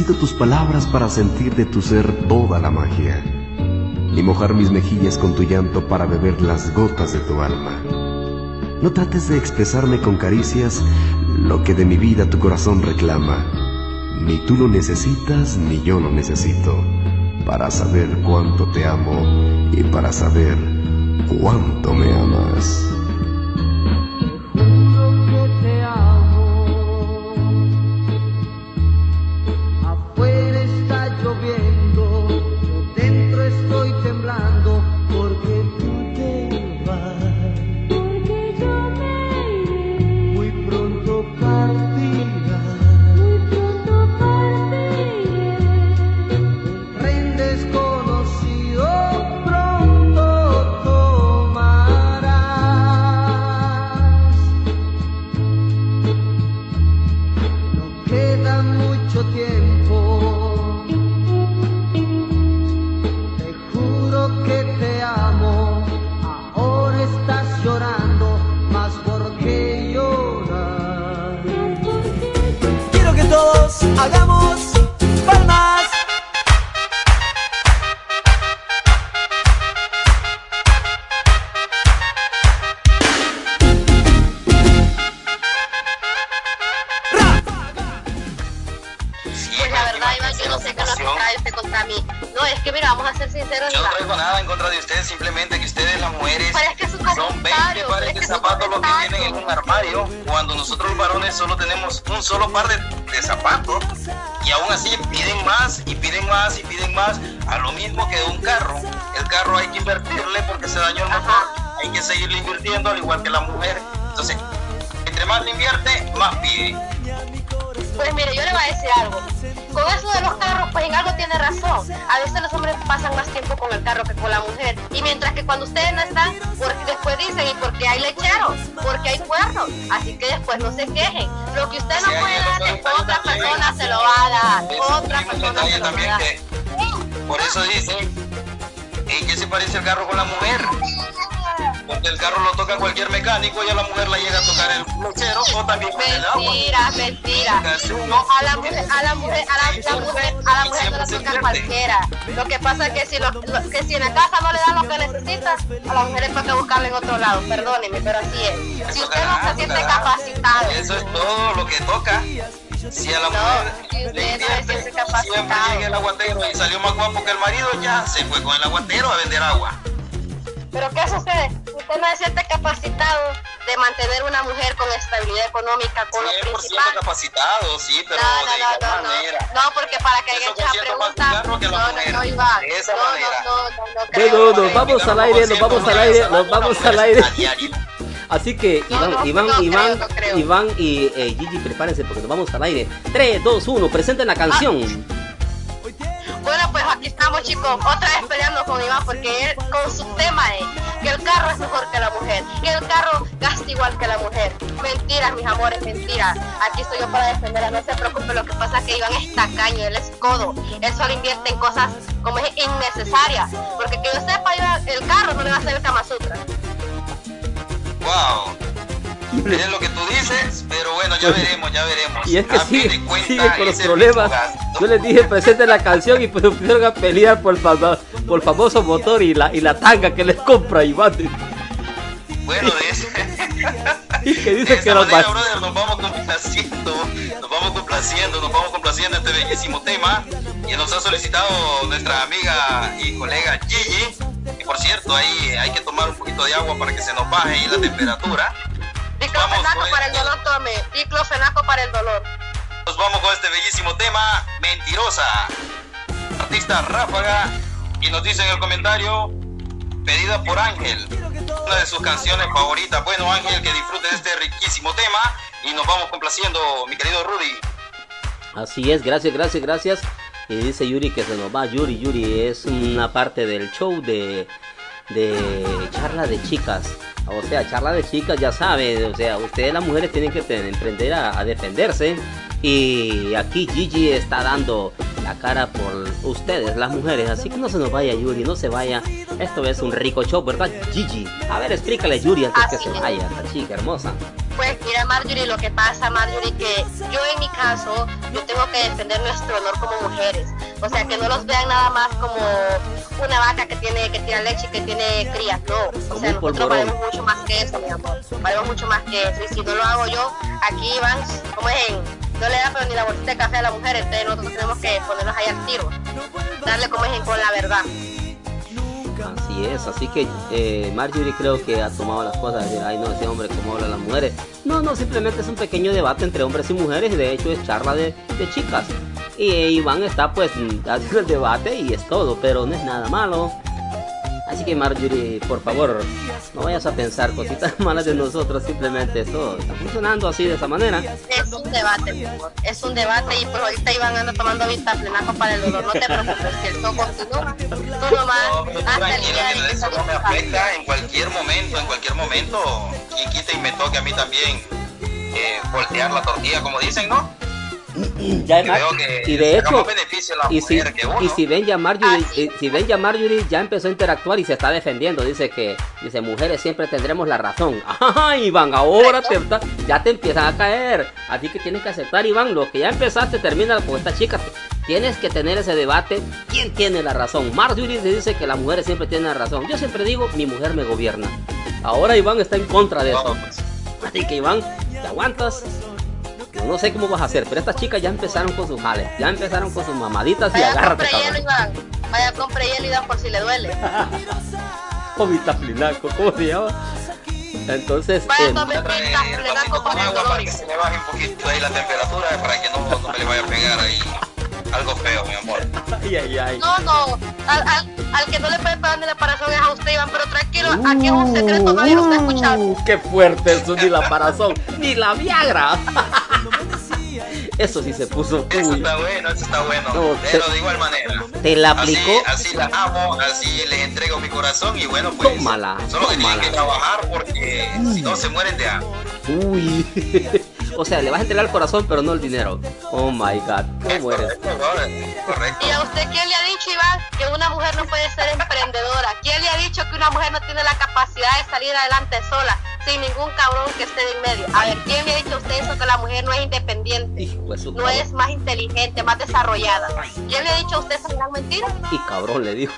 Necesito tus palabras para sentir de tu ser toda la magia ni mojar mis mejillas con tu llanto para beber las gotas de tu alma. No trates de expresarme con caricias lo que de mi vida tu corazón reclama. Ni tú lo necesitas ni yo lo necesito para saber cuánto te amo y para saber cuánto me amas. A dar. Por eso dicen, ¿en qué se parece el carro con la mujer? porque el carro lo toca cualquier mecánico y a la mujer la llega a tocar el cochero o también con el agua. Mentira, mentira. No, a la mujer, a la mujer, a la, la mujer, a la mujer no la toca cualquiera. Lo que pasa es que si, lo, lo, que si en la casa no le dan lo que necesita, a la mujer es para que buscarle en otro lado. Perdóneme, pero así es. Si usted no se siente capacitado. Eso es todo lo que toca. Si a la mujer si le usted no se invierte, siente siempre capacitado. llega el aguatero y salió más guapo que el marido, ya se fue con el aguatero a vender agua. Pero ¿qué sucede? Usted no se siente capacitado de mantener una mujer con estabilidad económica, con lo 100% principal. capacitado, sí, pero No, de no, igual no, no, manera. no, porque para que Eso haya hecho la consiente más pregunta, carro que la no, no, mujer. no, Iván, De esa no, no, manera. no, no, no creo. Bueno, nos vamos al aire, nos vamos al aire, nos vamos al aire. A diario. Así que No, Iván, no, Iván, no creo, Iván, no creo. Iván y eh, Gigi, prepárense porque nos vamos al aire. 3, 2, 1, presenten la canción. Bueno, pues aquí estamos chicos, otra vez peleando con Iván porque él con su tema es que el carro es mejor que la mujer, que el carro gasta igual que la mujer. Mentiras, mis amores, mentiras. Aquí estoy yo para defenderla, no se preocupe, lo que pasa es que Iván es tacaño, él es codo, él solo invierte en cosas como es innecesarias, porque que yo sepa, Iván, el carro no le va a hacer el Kama Sutra. Wow. Es lo que tú dices, pero bueno, ya veremos, ya veremos. Y es que sigue, sigue con los problemas. Yo les dije presenten la canción y pues empezaron a pelear por el, fama- por el famoso motor y la, y la tanga que les compra Iván. Bueno, de ese. Y que De dice esa que los manera, va- brother, nos vamos complaciendo, nos vamos complaciendo, nos vamos complaciendo este bellísimo tema que nos ha solicitado nuestra amiga y colega Gigi. Y por cierto, ahí hay que tomar un poquito de agua para que se nos baje ahí la temperatura. Diclofenaco para el dolor, tome. Diclofenaco para el dolor. Nos vamos con este bellísimo tema, Mentirosa. Artista Ráfaga y nos dice en el comentario, pedida por Ángel, una de sus canciones favoritas. Bueno Ángel, que disfrute de este riquísimo tema y nos vamos complaciendo, mi querido Rudy. Así es, gracias, gracias, gracias. Y dice Yuri que se nos va. Yuri, Yuri es una parte del show de, de charla de chicas. O sea, charla de chicas, ya saben. O sea, ustedes las mujeres tienen que aprender a, a defenderse. Y aquí Gigi está dando la cara por ustedes, las mujeres. Así que no se nos vaya, Yuri, no se vaya. Esto es un rico show, ¿verdad, Gigi? A ver, explícale, Yuri, antes que se vaya, esta chica hermosa. Pues mira Marjorie, lo que pasa Marjorie, que yo en mi caso, yo tengo que defender nuestro honor como mujeres. O sea, que no los vean nada más como una vaca que tiene que tira leche y que tiene crías, no. O sea, nosotros valemos mucho más que eso, mi amor. Valemos mucho más que eso. Y si no lo hago yo, aquí van, como es en, no le da pero ni la bolsita de café a la mujer, entonces nosotros tenemos que ponernos ahí al tiro. Darle como es en con la verdad. Así es, así que eh, Marjorie creo que ha tomado las cosas de decir, ay no, ese hombre como hablan las mujeres. No, no, simplemente es un pequeño debate entre hombres y mujeres de hecho es charla de, de chicas. Y eh, Iván está pues haciendo el debate y es todo, pero no es nada malo. Así que Marjorie, por favor, no vayas a pensar cositas malas de nosotros, simplemente esto está funcionando así de esa manera. Es un debate, mi amor. Es un debate y pues ahorita Iván anda tomando vista plenaco para el dolor. No te preocupes, que el show continúa. Tú No, nomás hasta el tranquilo, día de que que eso no me salga. afecta en cualquier momento, en cualquier momento. Quien quita y me toque a mí también eh, voltear la tortilla, como dicen, ¿no? Ya, y de hecho, y si, y si ven ya Marjorie, Ah, sí. eh, si ven ya Marjorie ya empezó a interactuar y se está defendiendo. Dice que, dice, mujeres siempre tendremos la razón. Ajá, Iván, ahora te, ya te empiezan a caer. Así que tienes que aceptar, Iván, lo que ya empezaste termina con esta chica. Tienes que tener ese debate. ¿Quién tiene la razón? Marjorie dice que las mujeres siempre tienen la razón. Yo siempre digo, mi mujer me gobierna. Ahora Iván está en contra de No, eso. pues, Así que Iván, te aguantas. Yo no sé cómo vas a hacer, pero estas chicas ya empezaron con sus jales, ya empezaron con sus mamaditas y Vaya, agárrate, compre hielo, cabrón. Iván. Vaya, compre hielo, Iván, por si le duele. O vitaflinaco, ¿cómo se llama? Entonces, Vaya, em, tome voy a traer pinta, el dolor. para que se le baje un poquito ahí la temperatura para que no, no me le vaya a pegar ahí algo feo, mi amor. ay, ay, ay. No, no, al, al, al que no le puede pagar ni la parazón es a usted, Iván, pero tranquilo, aquí es un secreto, nadie lo está escuchando. Uh, qué fuerte eso, ni la parazón, ni la Viagra. Eso sí se puso. Eso está bueno, eso está bueno. pero de igual manera. Te la aplicó. Así, así, la amo, así les entrego mi corazón y bueno, pues. Tómala. Solo que tienen que trabajar porque si no se mueren de hambre. Uy. o sea, le vas a entregar el corazón, pero no el dinero. Oh my god, ¿cómo eres? Correcto, ¿Y a usted quién le ha dicho, Iván, que una mujer no puede ser emprendedora? ¿Quién le ha dicho que una mujer no tiene la capacidad de salir adelante sola, sin ningún cabrón que esté en medio? A ver, ¿quién le ha dicho a usted eso que la mujer no es independiente? no es más inteligente, más desarrollada. ¿Quién le ha dicho a usted esa gran mentira? Y cabrón le dijo.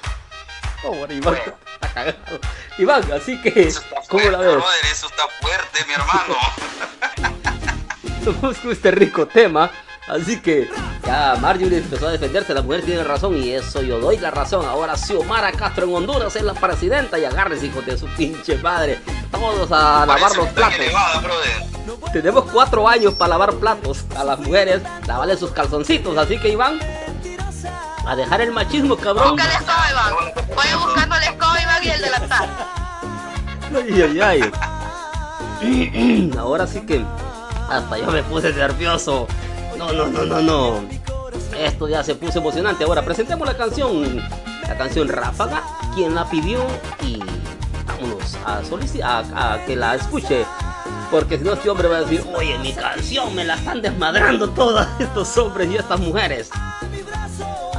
Oh, Iván está cagado. Iván, así que, ¿cómo la ves? eso está fuerte, mi hermano. Este rico tema. Así que ya Marjorie empezó a defenderse, la mujer tiene razón y eso yo doy la razón. Ahora Xiomara Castro en Honduras es la presidenta y agárrese hijo de su pinche madre. Todos a lavar los platos. Tenemos cuatro años para lavar platos a las mujeres, lavarle sus calzoncitos, así que Iván, a dejar el machismo, cabrón. Busca el escoba, Iván. Voy buscando el escoba, Iván, y el delantal. Ay, ay, ay. Ahora sí que hasta yo me puse nervioso. No, no, no, no, no. Esto ya se puso emocionante. Ahora presentemos la canción. La canción Ráfaga. Quien la pidió y vámonos a solicitar a, que la escuche. Porque si no, este hombre va a decir, oye, mi canción me la están desmadrando todos estos hombres y estas mujeres.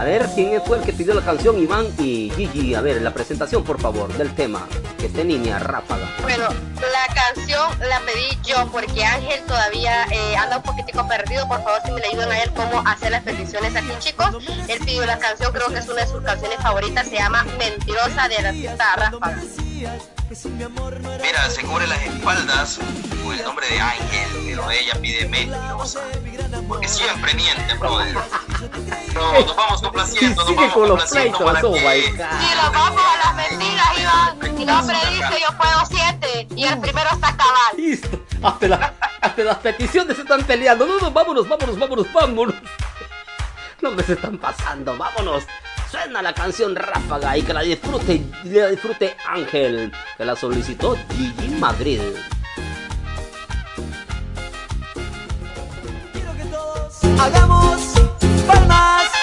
A ver, ¿quién fue el que pidió la canción? Iván y Gigi. A ver, la presentación, por favor, del tema. Que esté niña, ráfaga. Bueno, la canción la pedí yo porque Ángel todavía eh, anda un poquitico perdido. Por favor, si me le ayudan a él cómo hacer las peticiones aquí, chicos. Él pidió la canción, creo que es una de sus canciones favoritas. Se llama Mentirosa de la artista Ráfaga. Mira, se cubre las espaldas con el nombre de Ángel, pero ella pide mentirosa. Porque siempre miente, brother. No, nos vamos complaciendo, nos vamos complaciendo para que... Si nos vamos a las mentiras, Iván, mi nombre dice yo puedo siete y el primero está cabal. Listo, hasta, la, hasta las peticiones se están peleando. No, no, vámonos, vámonos, vámonos, vámonos. No me se están pasando, vámonos. Suena la canción Ráfaga y que la disfrute, la disfrute Ángel, que la solicitó Gigi Madrid. Quiero que todos hagamos palmas.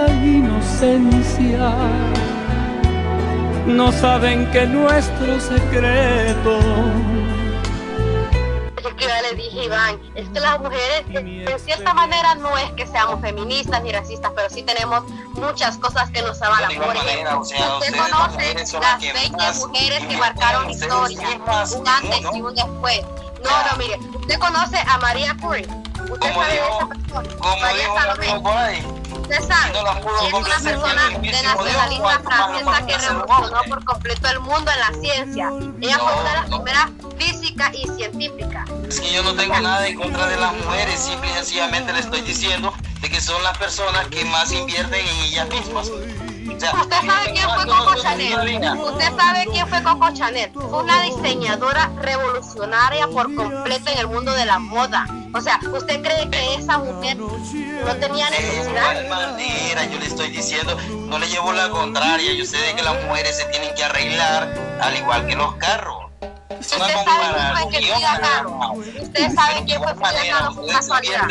tan inocencia. No saben que nuestro secreto que yo le dije, Iván, es que las mujeres, en cierta manera, no es que seamos feministas ni racistas, pero sí tenemos muchas cosas que nos avalan. Por ejemplo, usted conoce las 20 mujeres que marcaron historia, un antes y un después. No, no, mire, usted conoce a María Curie. Usted sabe de esa persona. María Salomé sabe, es una persona de nacionalista francesa que revolucionó por completo el mundo en la ciencia. Ella fue una de las primeras físicas y científicas. Es que yo no tengo nada en contra de las mujeres, simple y sencillamente le estoy diciendo de que son las personas que más invierten en ellas mismas. Usted sabe quién fue Coco Chanel. Usted sabe quién fue Coco Chanel. Fue una diseñadora revolucionaria por completo en el mundo de la moda. O sea, ¿usted cree que esa mujer no tenía necesidad? De igual manera, yo le estoy diciendo, no le llevo la contraria. Yo sé de que las mujeres se tienen que arreglar al igual que los carros. Usted sabe quién fue Frida Kahlo. Usted sabe quién fue casualidad.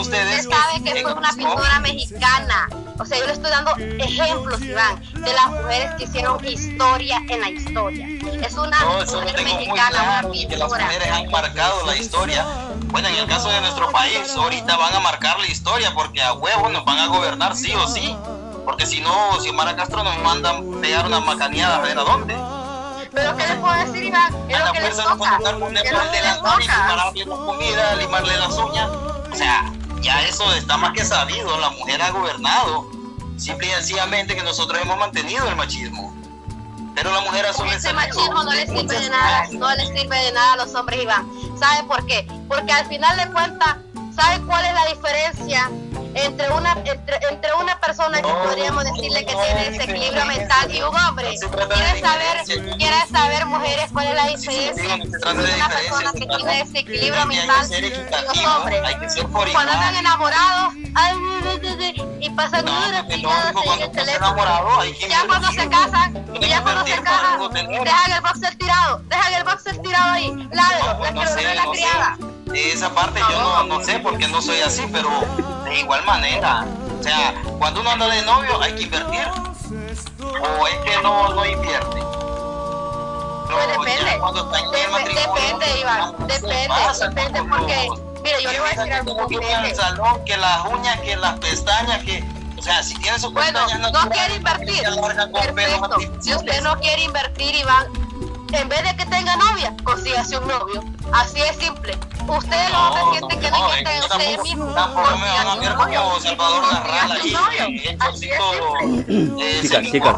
Usted sabe que fue una pintora mexicana. O sea, yo le estoy dando ejemplos, Iván, de las mujeres que hicieron historia en la historia. Es una mujer mexicana, una pintora. Que las mujeres han marcado la historia. Bueno, en el caso de nuestro país, ahorita van a marcar la historia porque a huevos nos van a gobernar sí o sí. Porque si no, si Omar Castro nos mandan pegar una macaneada, a ver a dónde. Pero ¿qué les puedo decir, Iván? Es lo que les toca. Es lo que les toca. comida, limarle las uñas. O sea, ya eso está más que sabido. La mujer ha gobernado. simple y sencillamente que nosotros hemos mantenido el machismo. Pero la mujer a su Ese machismo no le sirve de nada, no le sirve de nada a los hombres, Iván. ¿Sabe por qué? Porque al final de cuentas, ¿sabe cuál es la diferencia entre una entre, entre una persona que podríamos decirle que tiene desequilibrio mental y un hombre? ¿Quiere saber, quiere saber mujeres cuál es la diferencia entre una persona que tiene desequilibrio mental y los hombres? Cuando están enamorados, ay, y pasan horas picadas en el teléfono. Ya cuando se casan, ya cuando se casan, dejan el boxer tirado, dejan el boxer tirado ahí, lávelo, la que la criada. Esa parte yo no, no sé porque no soy así, pero de igual manera. O sea, cuando uno anda de novio hay que invertir. O es que no, no invierte. Pues depende. Depende, Iván. Depende, depende porque, mire, yo le voy a decir algo. Que el salón, que las uñas, que las pestañas, que o sea, si tiene sus bueno, pestañas no quiere invertir. Perfecto. Si usted no quiere invertir, Iván, en vez de que tenga novia, consígase un novio. Así es simple. Ustedes los hombres sienten que no invierten en ustedes mismos. Tampoco me van a ver como Salvador Garral ahí, Chicas, chicas,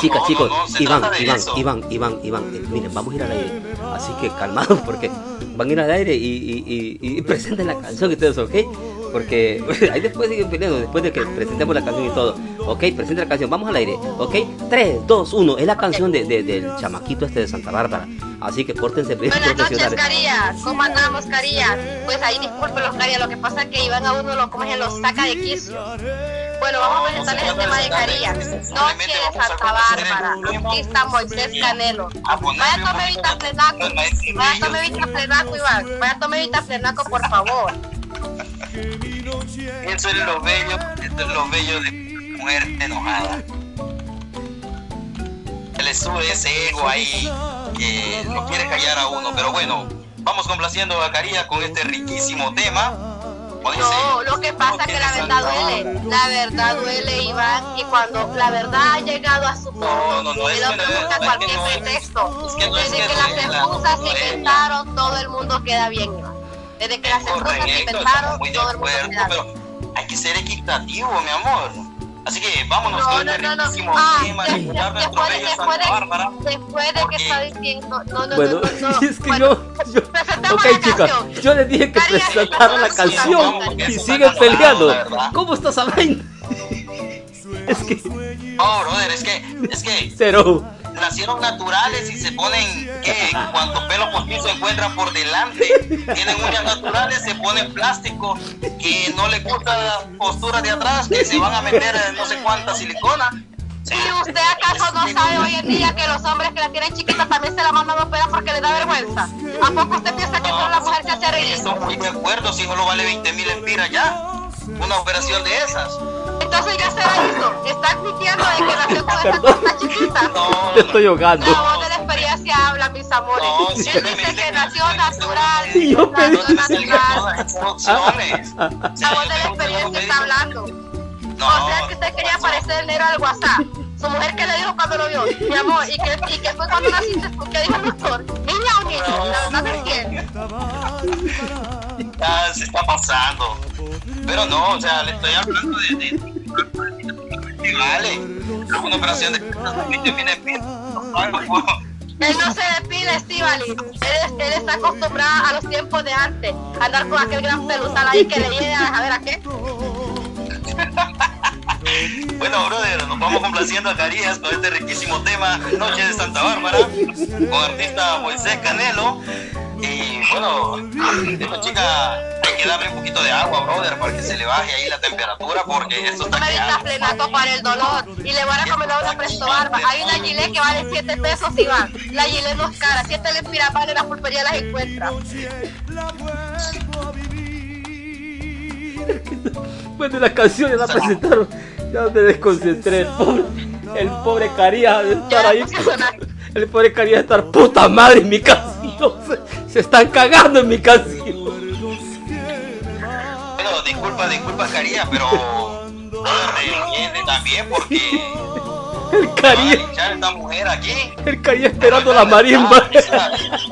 chicas, chicos, Iván, Iván, Iván, Iván, Iván, miren, vamos a ir al aire. Así que calmados porque van a ir al aire y, y, y, y presenten la canción y todo eso, ¿ok? Porque ahí después siguen peleando, después de que presentemos la canción y todo. Ok, presenta la canción, vamos al aire. Ok, 3, 2, 1, es la canción de, de, del chamaquito este de Santa Bárbara. Así que pórtense bien Buenas noches, Carías. ¿Cómo andamos, Carías? Pues ahí disculpen los Carías, lo que pasa es que iban a uno lo comen y los saca de quicio. Bueno, vamos a presentar el tema de Carías. Noche de Santa Bárbara. Artista Moisés Canelo. Vaya a tomar Vita Plenaco. Vaya a tomar Vita Plenaco, Iván. Vaya a tomar Vita Plenaco, por favor. Eso es lo bello, esto es lo bello de mujer enojada. Se le sube ese ego ahí que no quiere callar a uno, pero bueno, vamos complaciendo a Caría con este riquísimo tema. No, lo que pasa es que la verdad duele, la verdad duele, Iván, y cuando la verdad ha llegado a su punto, no, no, no, busca cualquier pretexto. Desde que las excusas se inventaron, todo el mundo queda bien, Iván. Desde que las excusas se inventaron, todo el mundo queda bien. Pero hay que ser equitativo, mi amor. Así que vámonos no, con no, este no, no. riquísimo Ah, tema de- nuestro después de- bello después de- Santa Bárbara. Después de que está diciendo, no, no, Bueno, no, no, no. es que Bueno, yo, yo, presentamos ok chicas, yo les dije que Carías, presentaran la sí, canción y siguen peleando. ¿Cómo está esa vaina? Es que, No, brother, es que, es que cero. Nacieron naturales y se ponen, ¿qué? Cuanto pelo postizo encuentran por delante, tienen uñas naturales, se ponen plástico, que no les gusta la postura de atrás, que se van a meter eh, no sé cuánta silicona. ¿Y usted acaso no sabe hoy en día que los hombres que la tienen chiquita también se la mandan a operar porque les da vergüenza? ¿A poco usted piensa que solo la mujer se hace reír? Estoy muy de acuerdo, si solo vale 20 mil empiras ya, una operación de esas. Entonces ya se la hizo. Está admitiendo de que nació con cosa chiquita. No, Te estoy ahogando. La voz de la experiencia habla, mis amores. No, Él dice que que nació natural. Y yo nació natural. La voz de la experiencia está hablando. No, O sea que usted quería parecer el negro del WhatsApp. Su mujer que le dijo cuando lo vio, mi amor, y que, y que fue cuando naciste, ¿qué dijo el doctor? Niña o niño, la verdad no entiendo. Se está pasando. Pero no, o sea, le estoy hablando de. de, de- vale, una operación de 20 mil empiras. Él no se despide, Estivali. Él, él está acostumbrado a los tiempos de antes, a andar con aquel gran pelusal ahí que le llegue a saber a qué. Bueno, brother, nos vamos complaciendo a Carías con este riquísimo tema Noche de Santa Bárbara con artista Moisés Canelo. Y bueno, esta chica hay que darle un poquito de agua, brother, para que se le baje ahí la temperatura porque esto está Me quedando. dicta plenaco para el dolor y le voy a recomendar una presto barba. Hay una gilet que vale 7 pesos, Iván. La gilet no es cara, 7 le inspira en la pulpería las encuentra. Bueno, la canción ya la presentaron. Ya me desconcentré. El pobre, el pobre de estar ahí. El pobre Caría de estar puta madre en mi canción. Se, se están cagando en mi canción. Bueno, disculpa, disculpa, Carías, pero también porque El cariño. esta mujer aquí. El cariño esperando la marimba.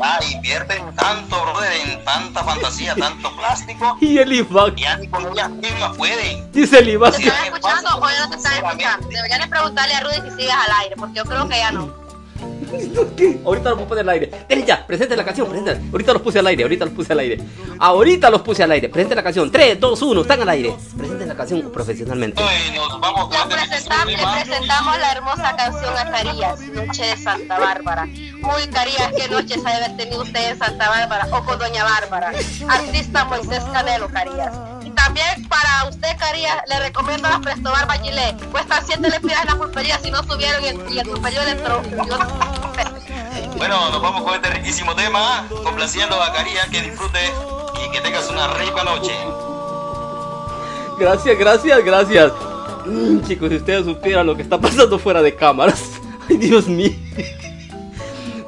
Ah, invierten tanto, brother, en tanta fantasía, tanto plástico. Y el Iván. Ya ni con ellas mismas pueden. Dice el Iván. ¿Te están escuchando o ya no te están escuchando? Deberían preguntarle a Rudy si sigues al aire, porque yo creo que ya no. Ahorita los puse al aire. Ven ya, presente la canción, presente. Ahorita los puse al aire, ahorita los puse al aire. Ahorita los puse al aire. Presente la canción. 3, 2, 1, están al aire. Presente la canción profesionalmente. nos vamos le, presentamos, le presentamos la hermosa canción a Carías, Noche de Santa Bárbara. Uy, Carías, qué noches ha de haber tenido usted en Santa Bárbara o con Doña Bárbara. Artista Moisés Canelo, Carías. También para usted, Carías, le recomiendo las Presto Barba Chile. Cuestan 7 lempiras en la pulpería si no subieron y el, y el pulperío le bueno, nos vamos con este riquísimo tema, complaciendo a Caría, que disfrute y que tengas una rica noche. Gracias, gracias, gracias. Mm, chicos, si ustedes supieran lo que está pasando fuera de cámaras. Ay, Dios mío.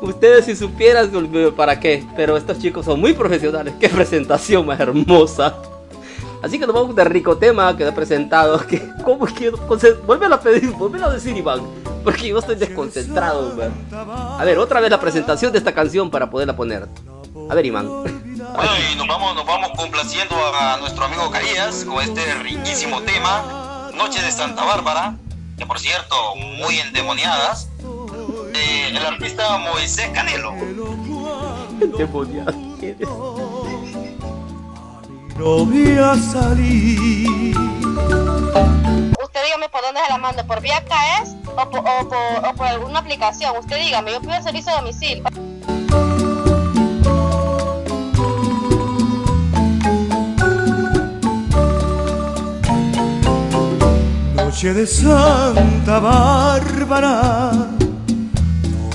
Ustedes si supieran para qué, pero estos chicos son muy profesionales. Qué presentación más hermosa. Así que nos vamos de rico tema que he presentado. Que, ¿Cómo quiero? Vuelve a pedir, a decir, Iván. Porque yo estoy desconcentrado, man. A ver, otra vez la presentación de esta canción para poderla poner. A ver, Iván. Bueno, y nos vamos, nos vamos complaciendo a nuestro amigo Carías con este riquísimo tema, Noche de Santa Bárbara, que por cierto, muy endemoniadas, de el artista Moisés Canelo. Endemoniadas. No voy a salir dígame por dónde se la mando, por vía KS o por, o por, alguna aplicación. Usted dígame, yo pido el servicio de domicilio. Noche de Santa Bárbara,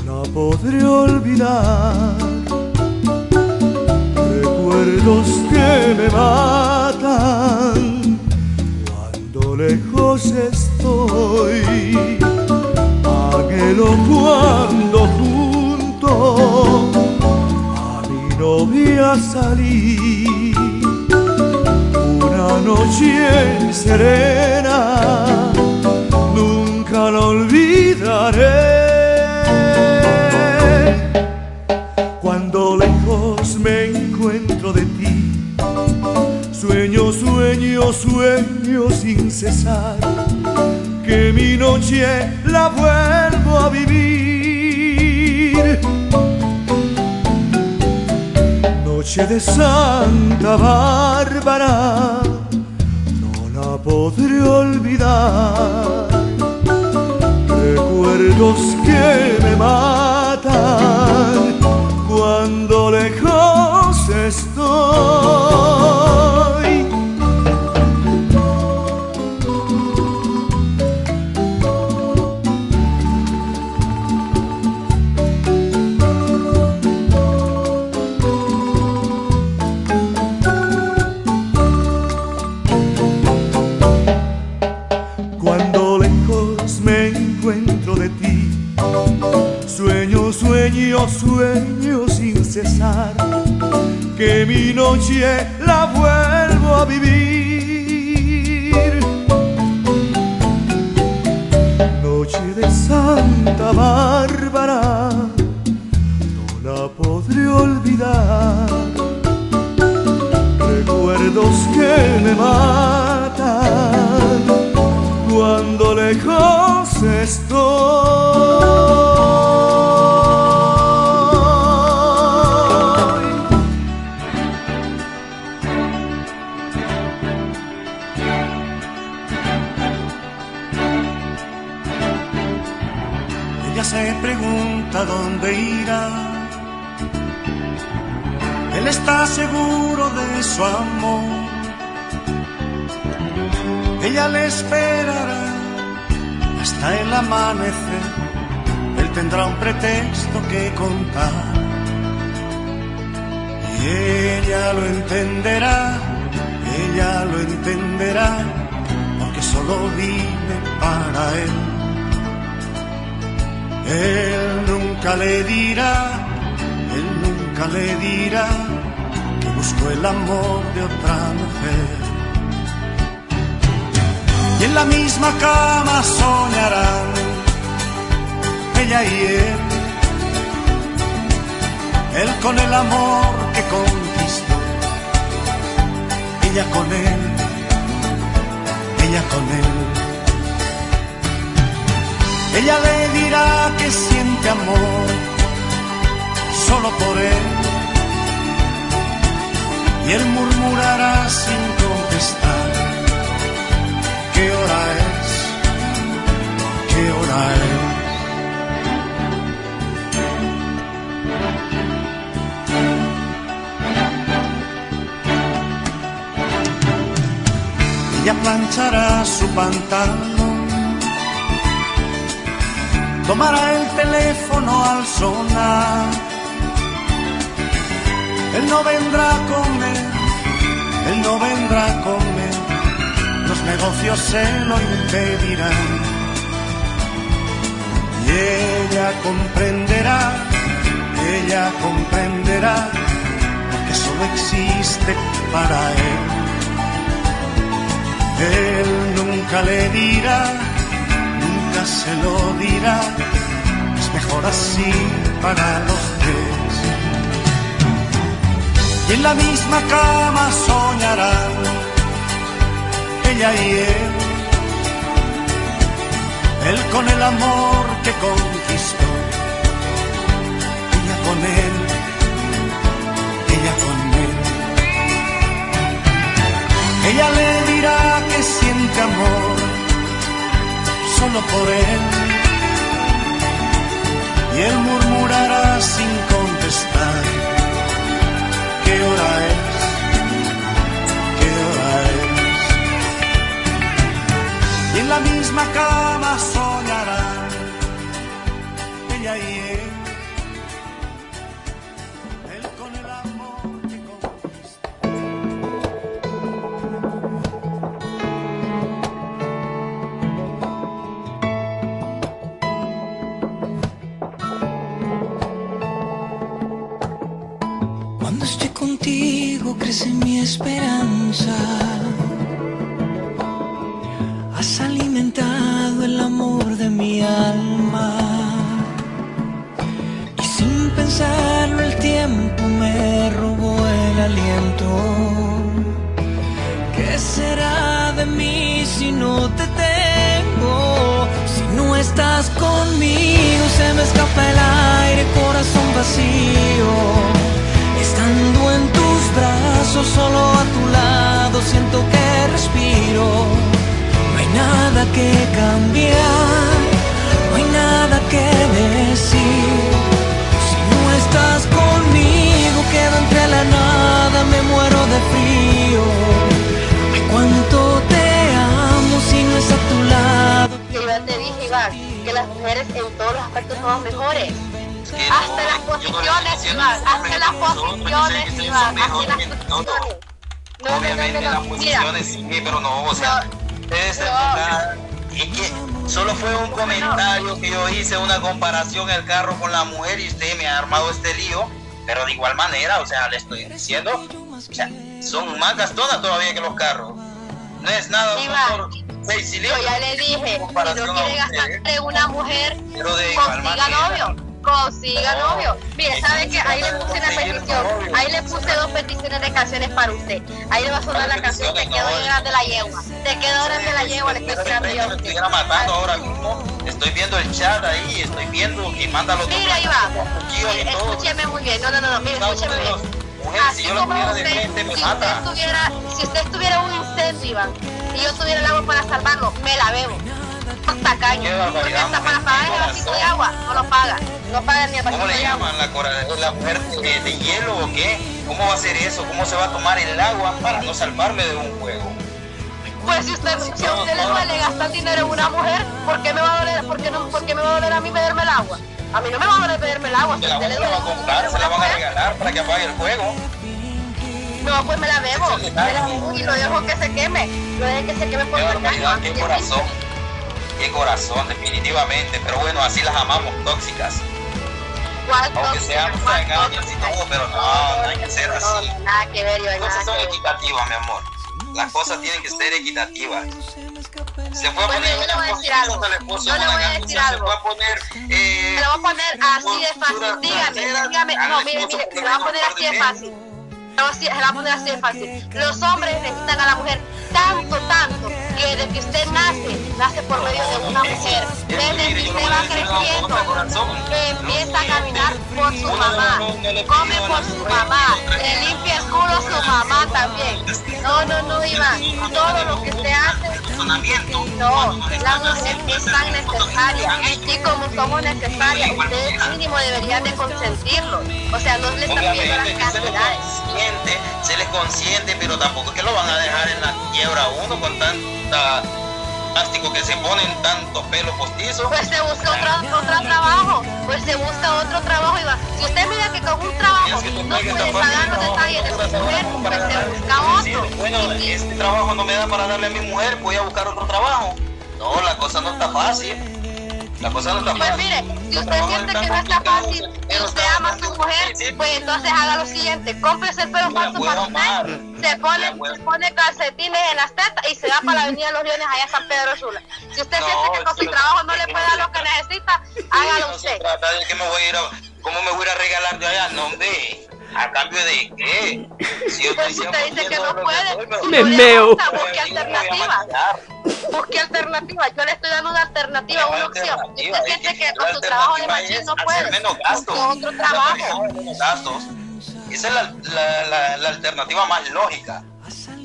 no la podré olvidar. Recuerdos que me matan lejos estoy, ángelo cuando junto a mi novia salí, una noche serena, nunca lo olvidaré. Sueño, sueño, sin cesar, que mi noche la vuelvo a vivir. Noche de Santa Bárbara, no la podré olvidar. Recuerdos que me matan cuando lejos estoy. Noche la vuelvo a vivir. Noche de Santa Bárbara, no la podré olvidar. Recuerdos que me matan amanecer. Él tendrá un pretexto que contar. Y ella lo entenderá, ella lo entenderá, porque solo vive para él. Él nunca le dirá, él nunca le dirá que buscó el amor de otra mujer. Y en la misma cama soñarán ella y él, él con el amor que conquistó, ella con él, ella con él. Ella le dirá que siente amor solo por él. Y él murmurará sin contestar. ¿Qué hora es? ¿Qué hora es? Ella planchará su pantalón, tomará el teléfono al sonar. Él no vendrá a comer, él no vendrá a comer, los negocios se lo impedirán. Y ella comprenderá, ella comprenderá, que solo existe para él. Él nunca le dirá, nunca se lo dirá, es mejor así para los tres. Y en la misma cama soñarán, ella y él, él con el amor que conquistó, ella con él, Ella le dirá que siente amor solo por él. Y él murmurará sin contestar. ¿Qué hora es? ¿Qué hora es? Y en la misma cama soñarán ella y. Él le estoy diciendo, o sea, son más gastonas todavía que los carros. No es nada, un motor seis Yo cilindros. ya le dije, si no quiere usted, gastar en una mujer, Pero de igual consiga novio, consiga No. novio. Mire, ¿sabe qué? Ahí le puse una petición, ahí le puse dos peticiones de canciones para usted. Ahí le va a sonar la canción Te quedó grande la yegua. Te quedó grande la yegua, le estoy tirando yo estuviera matando ahora mismo. Estoy viendo el chat ahí, estoy viendo que manda los Mira, todo. escúcheme muy bien. No, no, no, no, mire, escúcheme bien. Si Así yo la de usted, frente, me si mata. usted estuviera, si usted estuviera un incendio, Iván, y yo tuviera el agua para salvarlo, me la bebo. Porque hasta para mujer, pagar qué el vasito de corazón. agua, no lo paga. No paga ni el vasito ¿Cómo le de llaman? ¿La, cora- la mujer de, de hielo o qué? ¿Cómo va a ser eso? ¿Cómo se va a tomar el agua para no salvarme de un juego? Pues si usted, si a usted le duele gastar dinero en una mujer, ¿por qué me va a doler, por qué no, por qué me va a doler a mí beberme el agua? A mí no me va a beberme el agua. Se la, usted le se la duele va a comprar, se la van a regalar para que apague el juego. No, pues me la bebo. Me la bebo y lo dejo que se queme. Lo dejo que se queme por caño. barbaridad, qué corazón. Qué corazón, definitivamente. Pero bueno, así las amamos, tóxicas. Aunque seamos engaños y todo, pero no, no hay que ser así. Nada que ver, yo Las cosas son equitativas, mi amor. las cosas tienen que ser equitativas. Se fue a Pues poner mira, yo le voy a decir algo. Yo le voy a decir se algo. fue a poner eh, Se lo voy a poner así de fácil. Dígame, dígame. No, mire, mire, se lo voy a poner así de fácil. Se lo se voy a poner así de fácil. Los hombres necesitan a la mujer tanto, tanto, que desde que usted nace, nace por medio de una mujer. Desde que usted va creciendo, empieza a caminar por su mamá, come por su mamá, le limpia el culo a su mamá también. No, no, no, Iván. Todo lo que usted hace no, la mujer es tan necesaria y como somos necesarias, ustedes mínimo deberían de consentirlo. O sea, no le están pidiendo las cantidades. Se les consiente, pero tampoco es que lo van a dejar en la quiebra uno con tanta plástico que se ponen tantos pelos postizos. Pues se busca otro, otro trabajo, pues se busca otro trabajo y va. Si usted mira que con un trabajo no puede pagar los detalles de su mujer, pues se busca otro. bueno, este trabajo no me da para darle a mi mujer, voy a buscar otro trabajo. No, la cosa no está fácil. La cosa no está Pues mire, si usted siente que no está fácil y usted ama a su mujer, pues entonces haga lo siguiente, cómprese el pelo falso para usted, se pone, se pone calcetines en las tetas y se va para la avenida de los Leones allá a San Pedro Sula. Si usted No, siente que con su trabajo no le puede no dar lo que necesita, hágalo no se usted. trata de que me voy a ir a, ¿Cómo me voy a regalar de allá? No, hombre. ¿A cambio de qué? Si yo Pues usted dice que 100% no puede, si Me no meo. gusta, busque yo me voy a alternativas. maquillar. Busque alternativas. Yo le estoy dando una alternativa, una opción. Si alternativa, usted es siente que con su trabajo de alternativa machín no puede, menos gastos. busque otro trabajo. Menos gastos. Esa es la, la, la, la alternativa más lógica.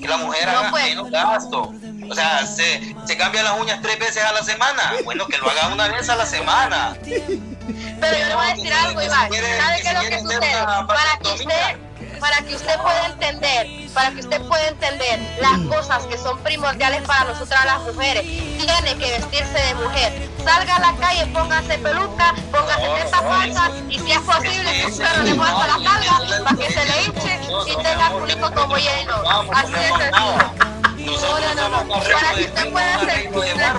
Que la mujer No, haga pues. menos gasto. O sea, se, se cambia las uñas tres veces a la semana. Bueno, que lo haga una vez a la semana. Pero yo le voy a decir algo, Iván. ¿Sabe qué es lo que sucede? Para que usted, para que usted pueda entender, para que usted pueda entender las cosas que son primordiales para nosotras las mujeres, tiene que vestirse de mujer. Salga a la calle, póngase peluca, póngase tetas falsas y si es posible que un perro le muestra la falda para que se le hinche y tenga culito como lleno. Así de sencillo. No, no, no, no. Para que usted pueda para que usted pueda